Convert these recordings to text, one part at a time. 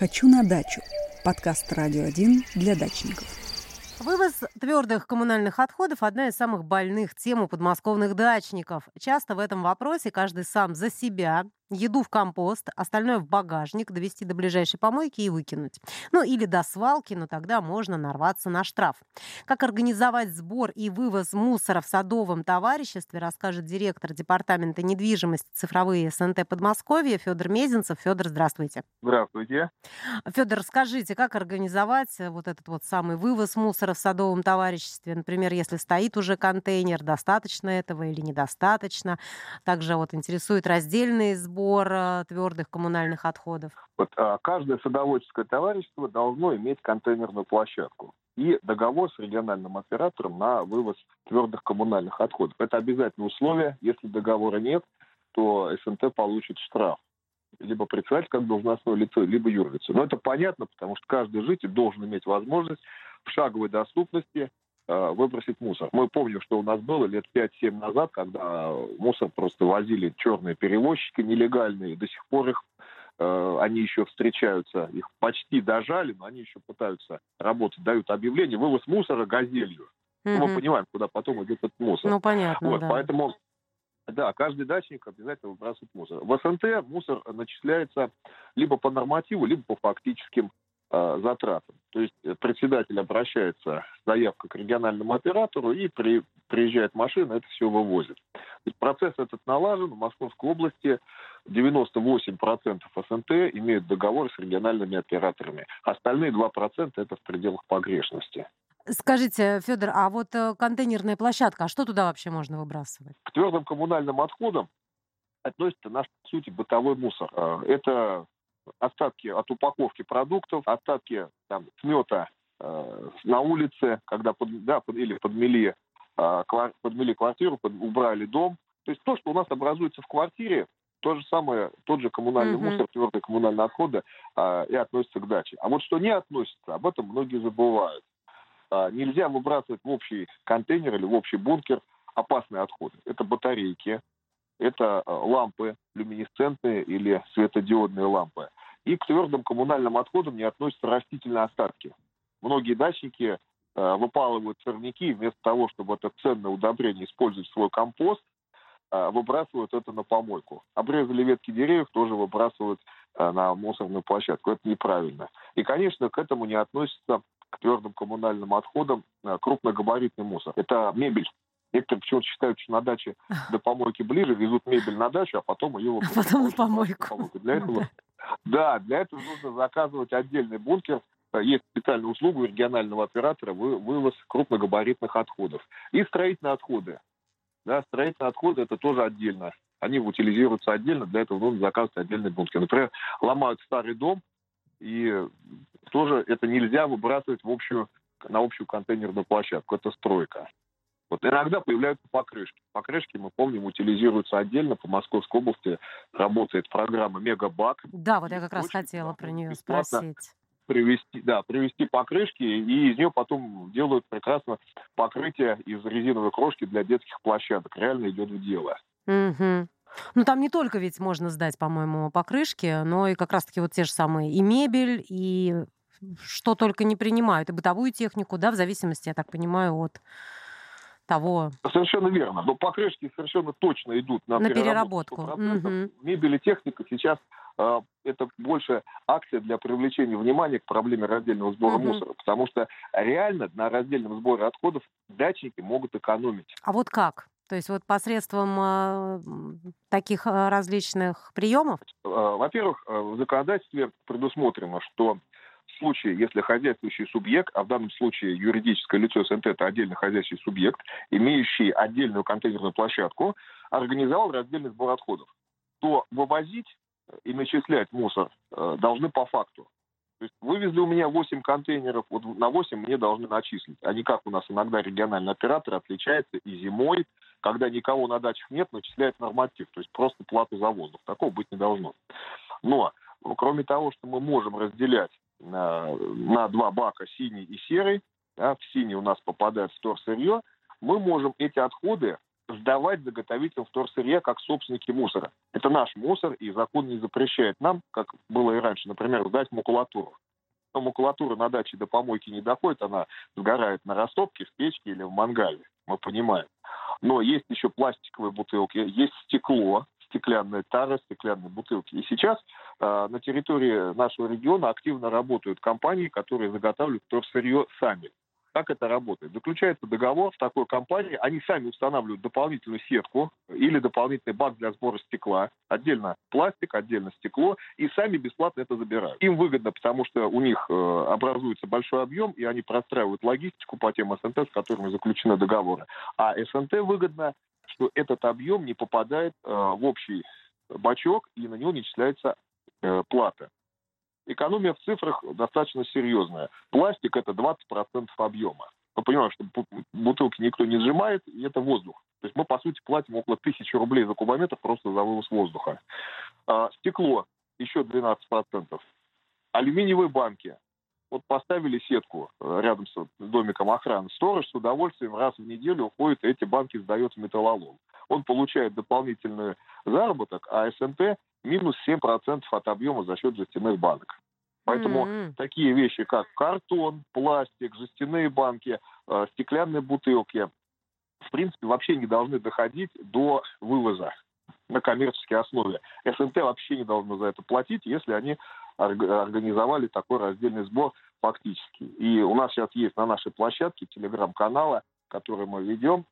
«Хочу на дачу» – подкаст «Радио 1» для дачников. Вывоз твердых коммунальных отходов – одна из самых больных тем у подмосковных дачников. Часто в этом вопросе каждый сам за себя еду в компост, остальное в багажник, довести до ближайшей помойки и выкинуть. Ну или до свалки, но тогда можно нарваться на штраф. Как организовать сбор и вывоз мусора в садовом товариществе, расскажет директор департамента недвижимости цифровые СНТ Подмосковья Федор Мезенцев. Федор, здравствуйте. Здравствуйте. Федор, расскажите, как организовать вот этот вот самый вывоз мусора в садовом товариществе? Например, если стоит уже контейнер, достаточно этого или недостаточно? Также вот интересует раздельный сбор сбор твердых коммунальных отходов? Вот а, каждое садоводческое товарищество должно иметь контейнерную площадку и договор с региональным оператором на вывоз твердых коммунальных отходов. Это обязательное условие. Если договора нет, то СНТ получит штраф либо председатель как должностное лицо, либо юрлицо. Но это понятно, потому что каждый житель должен иметь возможность в шаговой доступности выбросить мусор. Мы помним, что у нас было лет 5-7 назад, когда мусор просто возили черные перевозчики нелегальные, до сих пор их э, они еще встречаются, их почти дожали, но они еще пытаются работать, дают объявление, вывоз мусора газелью. Mm-hmm. Ну, мы понимаем, куда потом идет этот мусор. Ну, понятно, вот, да. Поэтому, да, каждый дачник обязательно выбрасывает мусор. В СНТ мусор начисляется либо по нормативу, либо по фактическим Э, затратам. То есть э, председатель обращается с заявкой к региональному оператору и при, приезжает машина, это все вывозит. То есть процесс этот налажен. В Московской области 98% СНТ имеют договор с региональными операторами. Остальные 2% это в пределах погрешности. Скажите, Федор, а вот э, контейнерная площадка, а что туда вообще можно выбрасывать? К твердым коммунальным отходам относится наш, по сути, бытовой мусор. Это остатки от упаковки продуктов, остатки там, смета э, на улице, когда под, да, под, или подмели, э, квар, подмели квартиру, под, убрали дом. То есть то, что у нас образуется в квартире, то же самое, тот же коммунальный mm-hmm. мусор, твердые коммунальные отходы э, и относится к даче. А вот что не относится, об этом многие забывают. Э, нельзя выбрасывать в общий контейнер или в общий бункер опасные отходы. Это батарейки, это э, лампы люминесцентные или светодиодные лампы. И к твердым коммунальным отходам не относятся растительные остатки. Многие дачники э, выпалывают сорняки, вместо того, чтобы это ценное удобрение использовать в свой компост, э, выбрасывают это на помойку. Обрезали ветки деревьев, тоже выбрасывают э, на мусорную площадку. Это неправильно. И, конечно, к этому не относится к твердым коммунальным отходам э, крупногабаритный мусор. Это мебель, Некоторые почему-то считают, что на даче до помойки ближе, везут мебель на дачу, а потом ее... А потом на помойку. Для этого, да, для этого нужно заказывать отдельный бункер. Есть специальная услуга у регионального оператора вывоз крупногабаритных отходов. И строительные отходы. Да, строительные отходы это тоже отдельно. Они утилизируются отдельно, для этого нужно заказывать отдельный бункер. Например, ломают старый дом, и тоже это нельзя выбрасывать в общую, на общую контейнерную площадку. Это стройка. Вот иногда появляются покрышки. Покрышки, мы помним, утилизируются отдельно. По Московской области работает программа Мегабак. Да, вот я как раз хотела про нее спросить. Привести, да, привести покрышки, и из нее потом делают прекрасно покрытие из резиновой крошки для детских площадок. Реально идет в дело. Угу. Ну, там не только ведь можно сдать, по-моему, покрышки, но и как раз-таки вот те же самые и мебель, и что только не принимают, и бытовую технику, да, в зависимости, я так понимаю, от того. Совершенно верно. Но покрышки совершенно точно идут на, на переработку. переработку. Угу. Мебель и техника сейчас э, это больше акция для привлечения внимания к проблеме раздельного сбора угу. мусора. Потому что реально на раздельном сборе отходов дачники могут экономить. А вот как? То есть вот посредством э, таких э, различных приемов? Э, во-первых, э, в законодательстве предусмотрено, что случае, если хозяйствующий субъект, а в данном случае юридическое лицо СНТ – это отдельный хозяйствующий субъект, имеющий отдельную контейнерную площадку, организовал раздельный сбор отходов, то вывозить и начислять мусор э, должны по факту. То есть вывезли у меня 8 контейнеров, вот на 8 мне должны начислить. А не как у нас иногда региональный оператор отличается и зимой, когда никого на дачах нет, начисляет норматив, то есть просто плату за воздух. Такого быть не должно. Но кроме того, что мы можем разделять на, два бака, синий и серый, да, в синий у нас попадает вторсырье, мы можем эти отходы сдавать заготовителям вторсырья как собственники мусора. Это наш мусор, и закон не запрещает нам, как было и раньше, например, сдать макулатуру. Но макулатура на даче до помойки не доходит, она сгорает на растопке, в печке или в мангале, мы понимаем. Но есть еще пластиковые бутылки, есть стекло, стеклянная тара, стеклянные бутылки. И сейчас э, на территории нашего региона активно работают компании, которые заготавливают вторсырье сами. Как это работает? Заключается договор с такой компанией, они сами устанавливают дополнительную сетку или дополнительный бак для сбора стекла, отдельно пластик, отдельно стекло, и сами бесплатно это забирают. Им выгодно, потому что у них э, образуется большой объем, и они простраивают логистику по тем СНТ, с которыми заключены договоры. А СНТ выгодно, что этот объем не попадает э, в общий бачок, и на него не начисляется э, плата экономия в цифрах достаточно серьезная. Пластик это 20% объема. Мы понимаем, что бутылки никто не сжимает, и это воздух. То есть мы, по сути, платим около тысячи рублей за кубометр просто за вывоз воздуха. А, стекло еще 12%. Алюминиевые банки. Вот поставили сетку э, рядом с домиком охраны. Сторож с удовольствием раз в неделю уходит, и эти банки сдает в металлолом. Он получает дополнительный заработок, а СНТ минус 7% от объема за счет жестяных банок. Поэтому mm-hmm. такие вещи, как картон, пластик, жестяные банки, э, стеклянные бутылки, в принципе, вообще не должны доходить до вывоза на коммерческой основе. СНТ вообще не должно за это платить, если они организовали такой раздельный сбор фактически. И у нас сейчас есть на нашей площадке телеграм-канала, который мы ведем,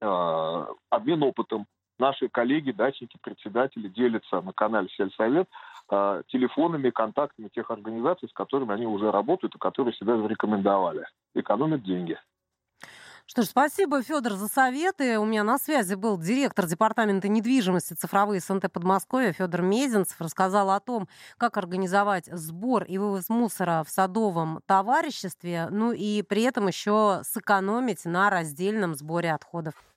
э, обмен опытом наши коллеги, дачники, председатели делятся на канале Сельсовет э, телефонами, контактами тех организаций, с которыми они уже работают и которые себя зарекомендовали. Экономят деньги. Что ж, спасибо, Федор, за советы. У меня на связи был директор департамента недвижимости цифровые СНТ Подмосковья Федор Мезенцев. Рассказал о том, как организовать сбор и вывоз мусора в садовом товариществе, ну и при этом еще сэкономить на раздельном сборе отходов.